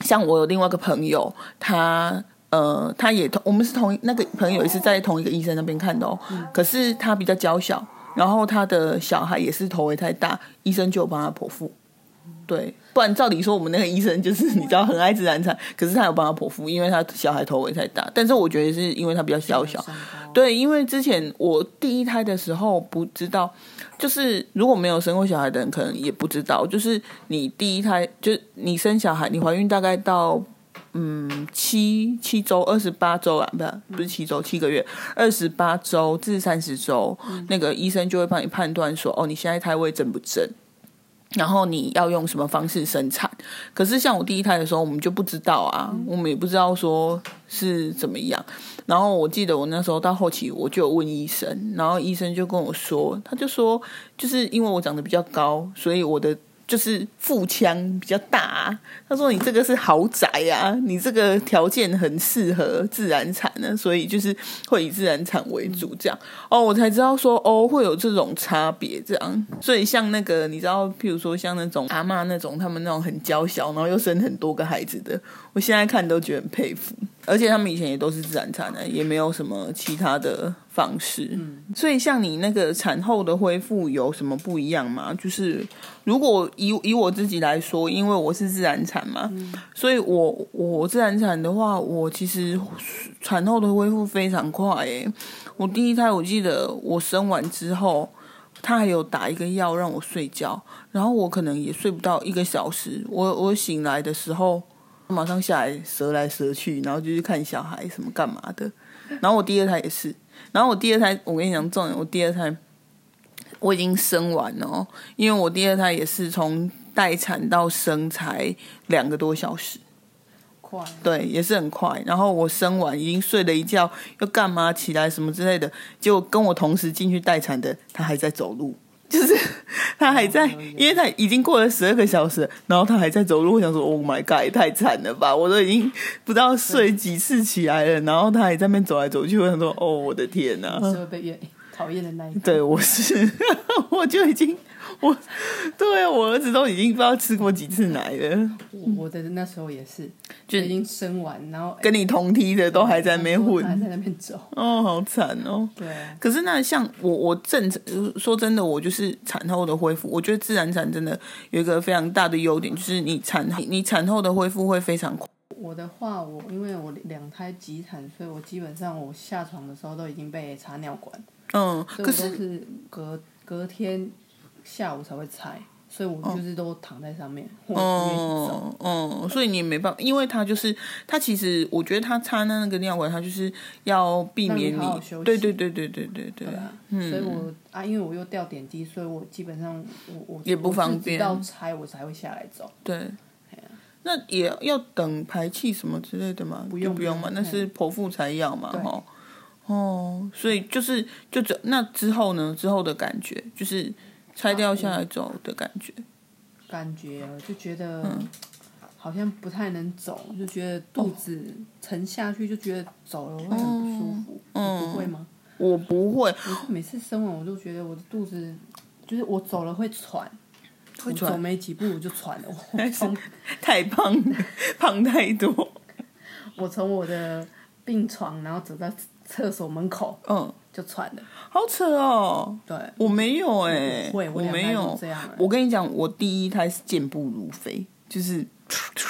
像我有另外一个朋友，他呃，他也同我们是同那个朋友也是在同一个医生那边看的哦，可是他比较娇小。然后他的小孩也是头围太大，医生就帮他剖腹。对，不然照理说我们那个医生就是你知道很爱自然产，可是他有帮他剖腹，因为他小孩头围太大。但是我觉得是因为他比较小小。对，因为之前我第一胎的时候不知道，就是如果没有生过小孩的人可能也不知道，就是你第一胎就你生小孩，你怀孕大概到。嗯，七七周二十八周啊，不是不是七周七个月，二十八周至三十周，那个医生就会帮你判断说，哦，你现在胎位正不正，然后你要用什么方式生产。可是像我第一胎的时候，我们就不知道啊，我们也不知道说是怎么样。然后我记得我那时候到后期，我就问医生，然后医生就跟我说，他就说，就是因为我长得比较高，所以我的。就是腹腔比较大，他说你这个是豪宅啊，你这个条件很适合自然产呢，所以就是会以自然产为主这样。哦，我才知道说哦会有这种差别这样。所以像那个你知道，譬如说像那种阿妈那种，他们那种很娇小，然后又生很多个孩子的，我现在看都觉得很佩服。而且他们以前也都是自然产的，也没有什么其他的方式。嗯，所以像你那个产后的恢复有什么不一样吗？就是如果以以我自己来说，因为我是自然产嘛，所以我我自然产的话，我其实产后的恢复非常快。诶，我第一胎我记得我生完之后，他还有打一个药让我睡觉，然后我可能也睡不到一个小时。我我醒来的时候。马上下来折来折去，然后就去看小孩什么干嘛的。然后我第二胎也是，然后我第二胎，我跟你讲重点，我第二胎我已经生完了，因为我第二胎也是从待产到生才两个多小时，快，对，也是很快。然后我生完已经睡了一觉，又干嘛起来什么之类的，结果跟我同时进去待产的他还在走路。就是他还在，因为他已经过了十二个小时，然后他还在走路。我想说，Oh my god，太惨了吧！我都已经不知道睡几次起来了，然后他还在那边走来走去。我想说，哦，我的天哪！是会被讨厌的那一个。对，我是，我就已经。我对啊，我儿子都已经不知道吃过几次奶了。我的那时候也是，就已经生完，然后跟你同梯的都还在那边混，还在那边走。哦，好惨哦。对。可是那像我，我正说真的，我就是产后的恢复。我觉得自然产真的有一个非常大的优点，就是你产你产后的恢复会非常快。我的话，我因为我两胎急产，所以我基本上我下床的时候都已经被插尿管。嗯，可是隔隔天。下午才会拆，所以我就是都躺在上面，哦哦，所以你也没办法，因为他就是他其实我觉得他插那个尿管，他就是要避免你，对对对对对对对，嗯，所以我啊，因为我又掉点滴，所以我基本上我我也不方便，到拆我才会下来走，对，那也要等排气什么之类的吗？不用不用嘛，那是剖腹才要嘛，哈，哦，所以就是就这那之后呢，之后的感觉就是。拆掉下来走的感觉，感觉就觉得好像不太能走，就觉得肚子沉下去，就觉得走了会很不舒服。嗯不会吗？我不会。每次生完我都觉得我的肚子，就是我走了会喘，会喘，走没几步我就喘了。从 太胖，胖太多。我从我的病床，然后走到厕所门口，嗯。就喘的，好扯哦！对，我没有哎，我没有这样。我跟你讲，我第一胎是健步如飞，就是，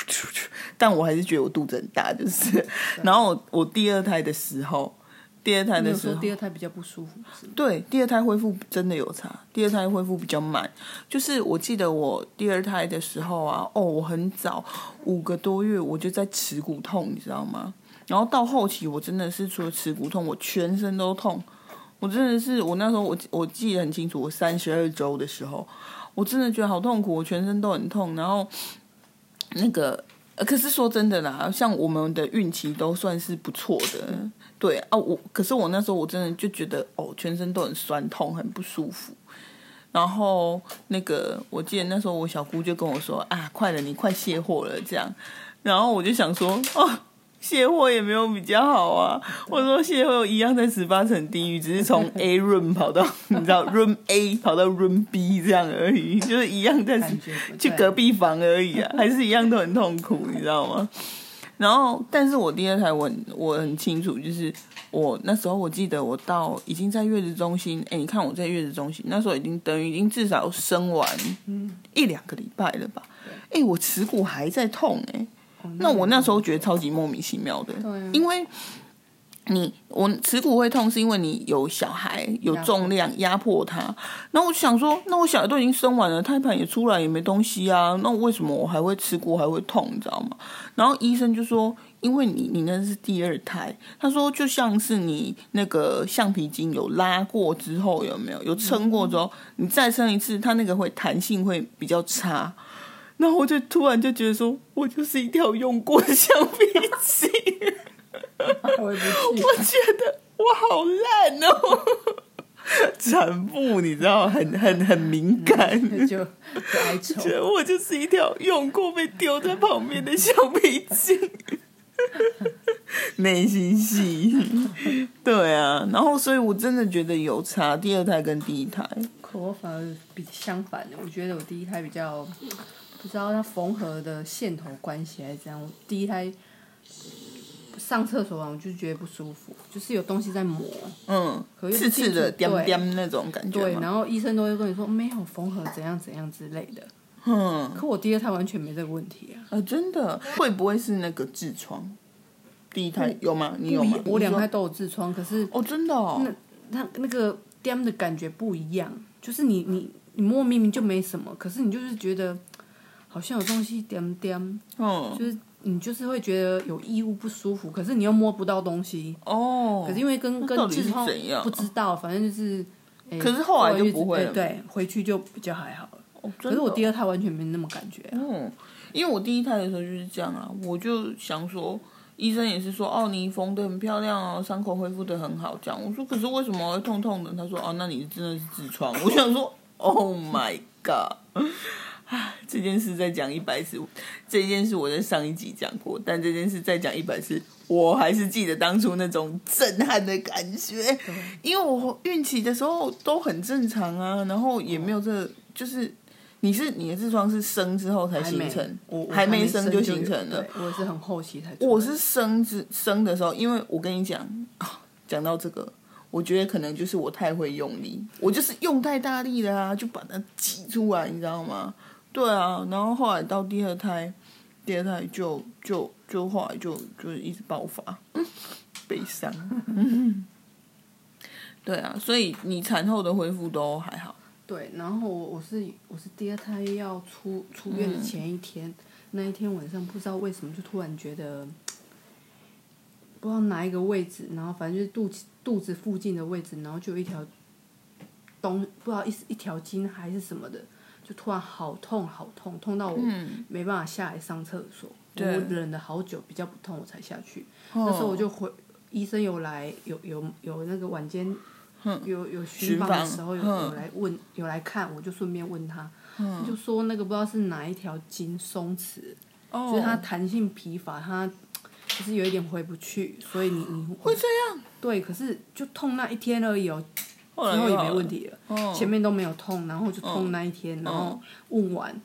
但我还是觉得我肚子很大，就是。然后我第二胎的时候，第二胎的时候，第二胎比较不舒服。对，第二胎恢复真的有差，第二胎恢复比较慢。就是我记得我第二胎的时候啊，哦，我很早五个多月我就在耻骨痛，你知道吗？然后到后期，我真的是除了耻骨痛，我全身都痛。我真的是，我那时候我我记得很清楚，我三十二周的时候，我真的觉得好痛苦，我全身都很痛。然后那个可是说真的啦，像我们的孕期都算是不错的，对啊，我可是我那时候我真的就觉得哦，全身都很酸痛，很不舒服。然后那个我记得那时候我小姑就跟我说啊，快了，你快卸货了这样。然后我就想说哦。卸货也没有比较好啊！我说卸货一样在十八层地狱，只是从 A room 跑到你知道 room A 跑到 room B 这样而已，就是一样在去隔壁房而已啊，还是一样都很痛苦，你知道吗？然后，但是我第二台我我很清楚，就是我那时候我记得我到已经在月子中心，哎，你看我在月子中心那时候已经等于已经至少生完一两个礼拜了吧？哎，我耻骨还在痛哎。那我那时候觉得超级莫名其妙的，因为你我耻骨会痛，是因为你有小孩有重量压迫他。那我想说，那我小孩都已经生完了，胎盘也出来也没东西啊，那为什么我还会耻骨还会痛？你知道吗？然后医生就说，因为你你那是第二胎，他说就像是你那个橡皮筋有拉过之后有没有有撑过之后，你再生一次，它那个会弹性会比较差。然后我就突然就觉得说，我就是一条用过的橡皮筋。我觉得我好烂哦，产妇你知道很很很敏感，就哀愁。觉得我就是一条用过被丢在旁边的橡皮筋，内心戏。对啊，然后所以我真的觉得有差，第二胎跟第一胎。可我反而比相反的，我觉得我第一胎比较。不知道它缝合的线头关系还是怎样。我第一胎上厕所完我就觉得不舒服，就是有东西在磨，嗯可，刺刺的、颠颠那种感觉。对，然后医生都会跟你说没有缝合怎样怎样之类的。嗯，可我第二胎完全没这个问题啊。啊，真的？会不会是那个痔疮？第一胎有吗？你有吗？我两胎都有痔疮，可是哦，真的哦。那它那个颠的感觉不一样，就是你你你摸明明就没什么，可是你就是觉得。好像有东西点点，哦，就是你就是会觉得有异物不舒服，可是你又摸不到东西哦。可是因为跟跟痔疮不知道，反正就是，可是后来就不会了，对，回去就比较还好了。可是我第二胎完全没那么感觉。嗯，因为我第一胎的时候就是这样啊，我就想说，医生也是说，哦，你缝的很漂亮哦，伤口恢复的很好，这样。我说，可是为什么会痛痛的？他说，哦，那你真的是痔疮。我想说，Oh my god！啊，这件事再讲一百次，这件事我在上一集讲过，但这件事再讲一百次，我还是记得当初那种震撼的感觉。因为我孕期的时候都很正常啊，然后也没有这，就是你是你的痔疮是生之后才形成，我还没生就形成了。我是很后期才，我是生之生的时候，因为我跟你讲，讲到这个，我觉得可能就是我太会用力，我就是用太大力了啊，就把它挤出来，你知道吗？对啊，然后后来到第二胎，第二胎就就就后来就就一直爆发，悲伤。对啊，所以你产后的恢复都还好。对，然后我我是我是第二胎要出出院的前一天，那一天晚上不知道为什么就突然觉得，不知道哪一个位置，然后反正就是肚子肚子附近的位置，然后就有一条东不知道一一条筋还是什么的。就突然好痛好痛，痛到我没办法下来上厕所。我忍了好久，比较不痛，我才下去。那时候我就回，医生有来，有有有那个晚间有有巡访的时候有有来问，有来看，我就顺便问他，就说那个不知道是哪一条筋松弛，就是它弹性疲乏，它就是有一点回不去，所以你你会这样？对，可是就痛那一天而已哦。之后也没问题了，前面都没有痛，然后就痛那一天，然后问完，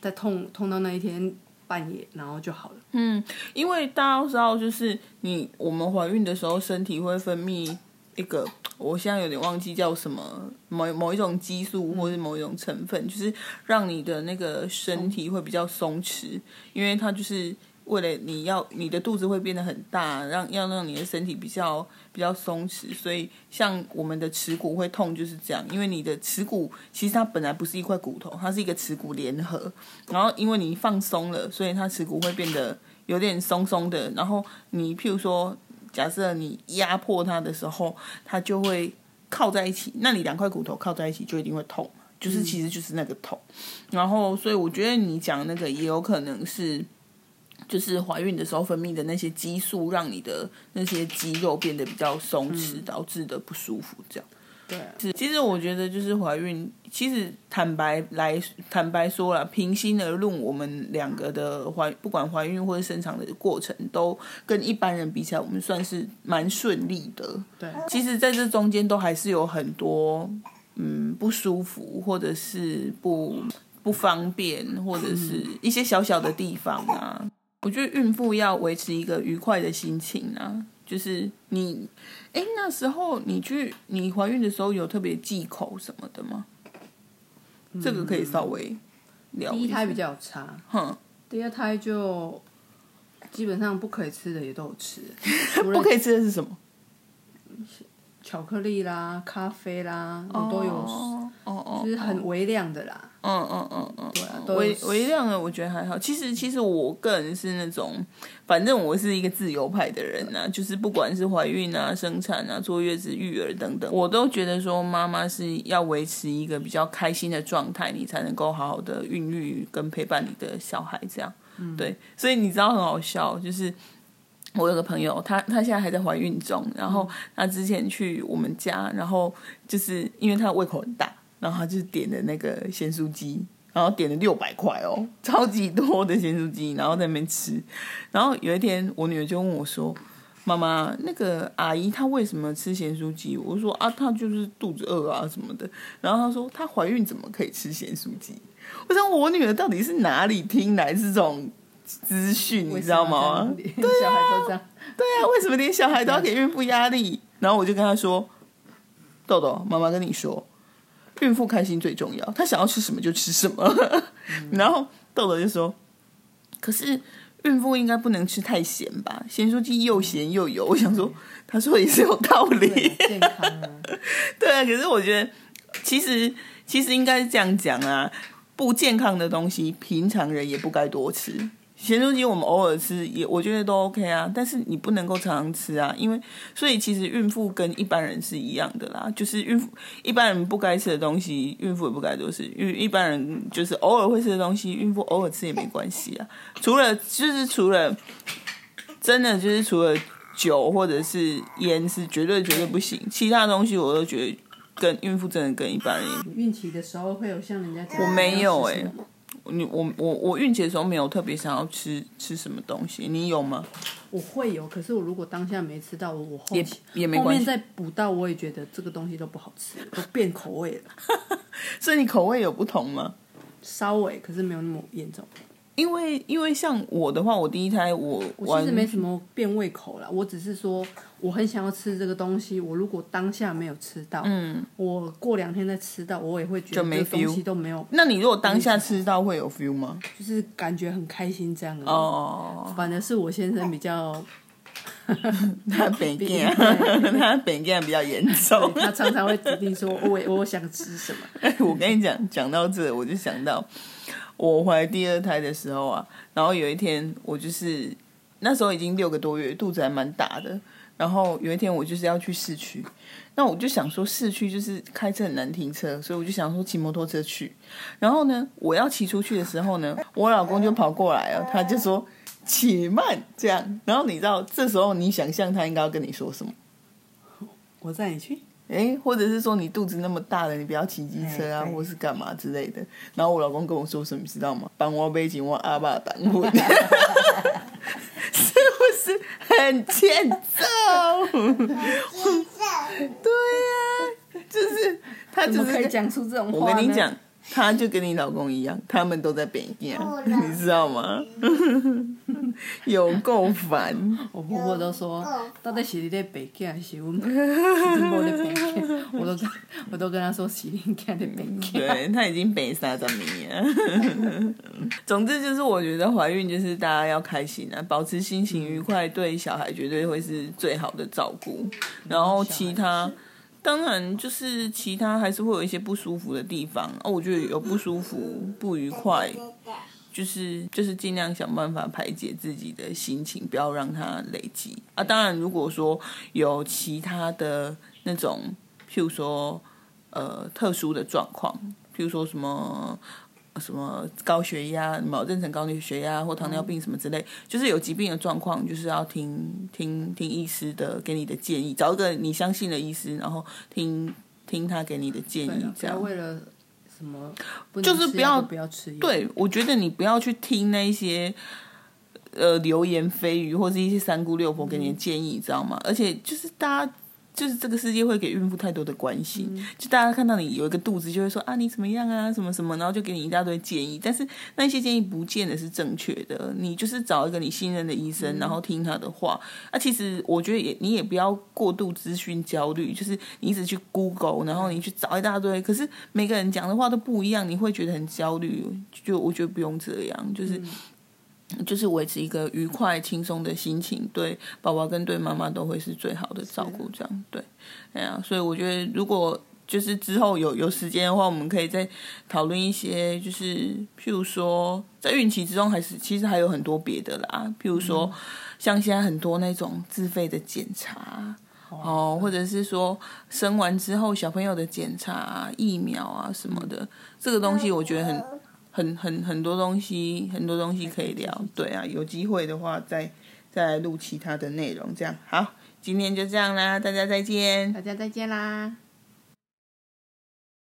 再痛痛到那一天半夜，然后就好了。嗯，因为大家都知道，就是你我们怀孕的时候，身体会分泌一个，我现在有点忘记叫什么，某某一种激素或者某一种成分，就是让你的那个身体会比较松弛，因为它就是。为了你要你的肚子会变得很大，让要让你的身体比较比较松弛，所以像我们的耻骨会痛就是这样，因为你的耻骨其实它本来不是一块骨头，它是一个耻骨联合，然后因为你放松了，所以它耻骨会变得有点松松的，然后你譬如说假设你压迫它的时候，它就会靠在一起，那你两块骨头靠在一起就一定会痛，就是其实就是那个痛，然后所以我觉得你讲那个也有可能是。就是怀孕的时候分泌的那些激素，让你的那些肌肉变得比较松弛，导致的不舒服。这样，对，其实我觉得就是怀孕，其实坦白来坦白说了，平心而论，我们两个的怀不管怀孕或者生产的过程，都跟一般人比起来，我们算是蛮顺利的。对，其实在这中间都还是有很多嗯不舒服，或者是不不方便，或者是一些小小的地方啊。我觉得孕妇要维持一个愉快的心情啊，就是你，哎，那时候你去你怀孕的时候有特别忌口什么的吗？这个可以稍微聊。第一胎比较有差，哼，第二胎就基本上不可以吃的也都有吃，不可以吃的是什么？巧克力啦、咖啡啦，我都有，哦哦哦，就是很微量的啦。嗯嗯嗯嗯，对啊，微微量的我觉得还好。其实其实我个人是那种，反正我是一个自由派的人呐，就是不管是怀孕啊、生产啊、坐月子、育儿等等，我都觉得说妈妈是要维持一个比较开心的状态，你才能够好好的孕育跟陪伴你的小孩。这样，对。所以你知道很好笑，就是我有个朋友，她她现在还在怀孕中，然后她之前去我们家，然后就是因为她胃口很大。然后他就点了那个咸酥鸡，然后点了六百块哦，超级多的咸酥鸡，然后在那边吃。然后有一天，我女儿就问我说：“妈妈，那个阿姨她为什么吃咸酥鸡？”我说：“啊，她就是肚子饿啊什么的。”然后她说：“她怀孕怎么可以吃咸酥鸡？”我想我女儿到底是哪里听来这种资讯，你知道吗？对小孩都这样。对啊，为什么连小孩都要给孕妇压力？然后我就跟她说：“豆豆，妈妈跟你说。”孕妇开心最重要，她想要吃什么就吃什么。然后豆豆就说：“可是孕妇应该不能吃太咸吧？咸酥鸡又咸又油。”我想说，他说也是有道理，健康啊。对啊，可是我觉得其实其实应该是这样讲啊，不健康的东西，平常人也不该多吃。咸酥鸡我们偶尔吃也我觉得都 OK 啊，但是你不能够常常吃啊，因为所以其实孕妇跟一般人是一样的啦，就是孕妇一般人不该吃的东西，孕妇也不该多吃。孕一般人就是偶尔会吃的东西，孕妇偶尔吃也没关系啊。除了就是除了真的就是除了酒或者是烟是绝对绝对不行，其他东西我都觉得跟孕妇真的跟一般人。孕期的时候会有像人家我没有哎。你我我我孕期的时候没有特别想要吃吃什么东西，你有吗？我会有，可是我如果当下没吃到，我后也也没关系，再补到，我也觉得这个东西都不好吃，都变口味了。所以你口味有不同吗？稍微，可是没有那么严重。因为因为像我的话，我第一胎我我其实没什么变胃口了，我只是说我很想要吃这个东西，我如果当下没有吃到，嗯，我过两天再吃到，我也会觉得东西都没有。那你如果当下吃到会有 feel 吗？就是感觉很开心这样的哦。反正是我先生比较，他本健，他本健比较严重，他常常会指定说我我想吃什么。我跟你讲，讲到这我就想到。我怀第二胎的时候啊，然后有一天我就是那时候已经六个多月，肚子还蛮大的。然后有一天我就是要去市区，那我就想说市区就是开车很难停车，所以我就想说骑摩托车去。然后呢，我要骑出去的时候呢，我老公就跑过来了，他就说：“且慢。”这样。然后你知道这时候你想象他应该要跟你说什么？我载你去。哎，或者是说你肚子那么大了，你不要骑机车啊，或是干嘛之类的。然后我老公跟我说什么，知道吗？帮我背景，我阿爸挡婚，是不是很欠揍？对呀，就是他就是可以讲出这种话。我跟你讲。他就跟你老公一样，他们都在北京，你知道吗？有够烦！我婆婆都说，到底是你在北京还是我们我在北京？我都我都跟他说，是你在北京。对他已经北三十年了。总之就是，我觉得怀孕就是大家要开心啊，保持心情愉快，对小孩绝对会是最好的照顾。然后其他。当然，就是其他还是会有一些不舒服的地方哦。我觉得有不舒服、不愉快，就是就是尽量想办法排解自己的心情，不要让它累积啊。当然，如果说有其他的那种，譬如说呃特殊的状况，譬如说什么什么高血压、什么妊娠高血压或糖尿病什么之类，就是有疾病的状况，就是要听听听医师的给你的建议，找一个你相信的医师，然后听听他给你的建议，这样为了什么就是不要不要吃。对，我觉得你不要去听那些呃流言蜚语或是一些三姑六婆给你的建议，知道吗？而且就是大家。就是这个世界会给孕妇太多的关心，就大家看到你有一个肚子，就会说啊你怎么样啊什么什么，然后就给你一大堆建议。但是那些建议不见得是正确的，你就是找一个你信任的医生，然后听他的话。啊，其实我觉得也你也不要过度资讯焦虑，就是你一直去 Google，然后你去找一大堆，可是每个人讲的话都不一样，你会觉得很焦虑。就我觉得不用这样，就是。就是维持一个愉快、轻松的心情，对宝宝跟对妈妈都会是最好的照顾。这样对，哎呀，所以我觉得如果就是之后有有时间的话，我们可以再讨论一些，就是譬如说在孕期之中，还是其实还有很多别的啦。譬如说像现在很多那种自费的检查哦，或者是说生完之后小朋友的检查、疫苗啊什么的，这个东西我觉得很。很很很多东西，很多东西可以聊。对啊，有机会的话再再录其他的内容。这样好，今天就这样啦，大家再见。大家再见啦。